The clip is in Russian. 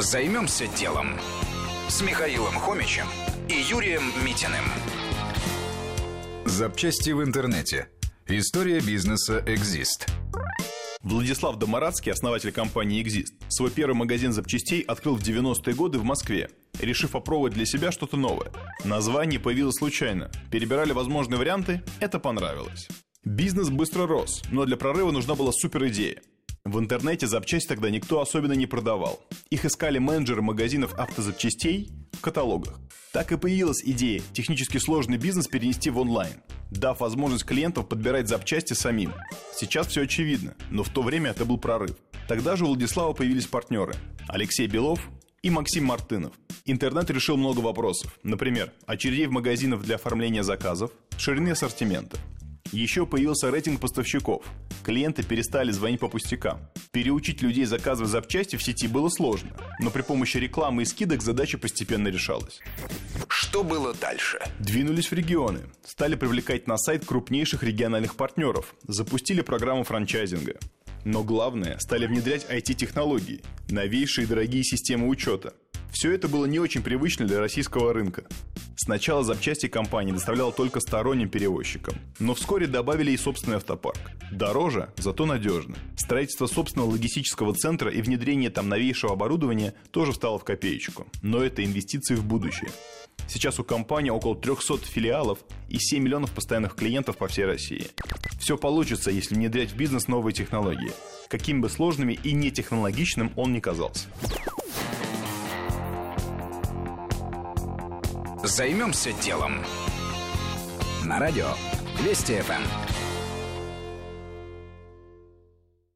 Займемся делом с Михаилом Хомичем и Юрием Митиным. Запчасти в интернете. История бизнеса «Экзист». Владислав Домарадский, основатель компании «Экзист», свой первый магазин запчастей открыл в 90-е годы в Москве, решив опробовать для себя что-то новое. Название появилось случайно. Перебирали возможные варианты, это понравилось. Бизнес быстро рос, но для прорыва нужна была супер идея. В интернете запчасти тогда никто особенно не продавал. Их искали менеджеры магазинов автозапчастей в каталогах. Так и появилась идея технически сложный бизнес перенести в онлайн, дав возможность клиентам подбирать запчасти самим. Сейчас все очевидно, но в то время это был прорыв. Тогда же у Владислава появились партнеры Алексей Белов и Максим Мартынов. Интернет решил много вопросов. Например, очередей в магазинах для оформления заказов, ширины ассортимента. Еще появился рейтинг поставщиков. Клиенты перестали звонить по пустякам. Переучить людей заказывать запчасти в сети было сложно, но при помощи рекламы и скидок задача постепенно решалась. Что было дальше? Двинулись в регионы, стали привлекать на сайт крупнейших региональных партнеров, запустили программу франчайзинга. Но главное, стали внедрять IT-технологии, новейшие дорогие системы учета. Все это было не очень привычно для российского рынка. Сначала запчасти компания доставляла только сторонним перевозчикам, но вскоре добавили и собственный автопарк. Дороже, зато надежно. Строительство собственного логистического центра и внедрение там новейшего оборудования тоже встало в копеечку, но это инвестиции в будущее. Сейчас у компании около 300 филиалов и 7 миллионов постоянных клиентов по всей России. Все получится, если внедрять в бизнес новые технологии, каким бы сложными и нетехнологичным он ни казался. Займемся делом. На радио Вести ФМ.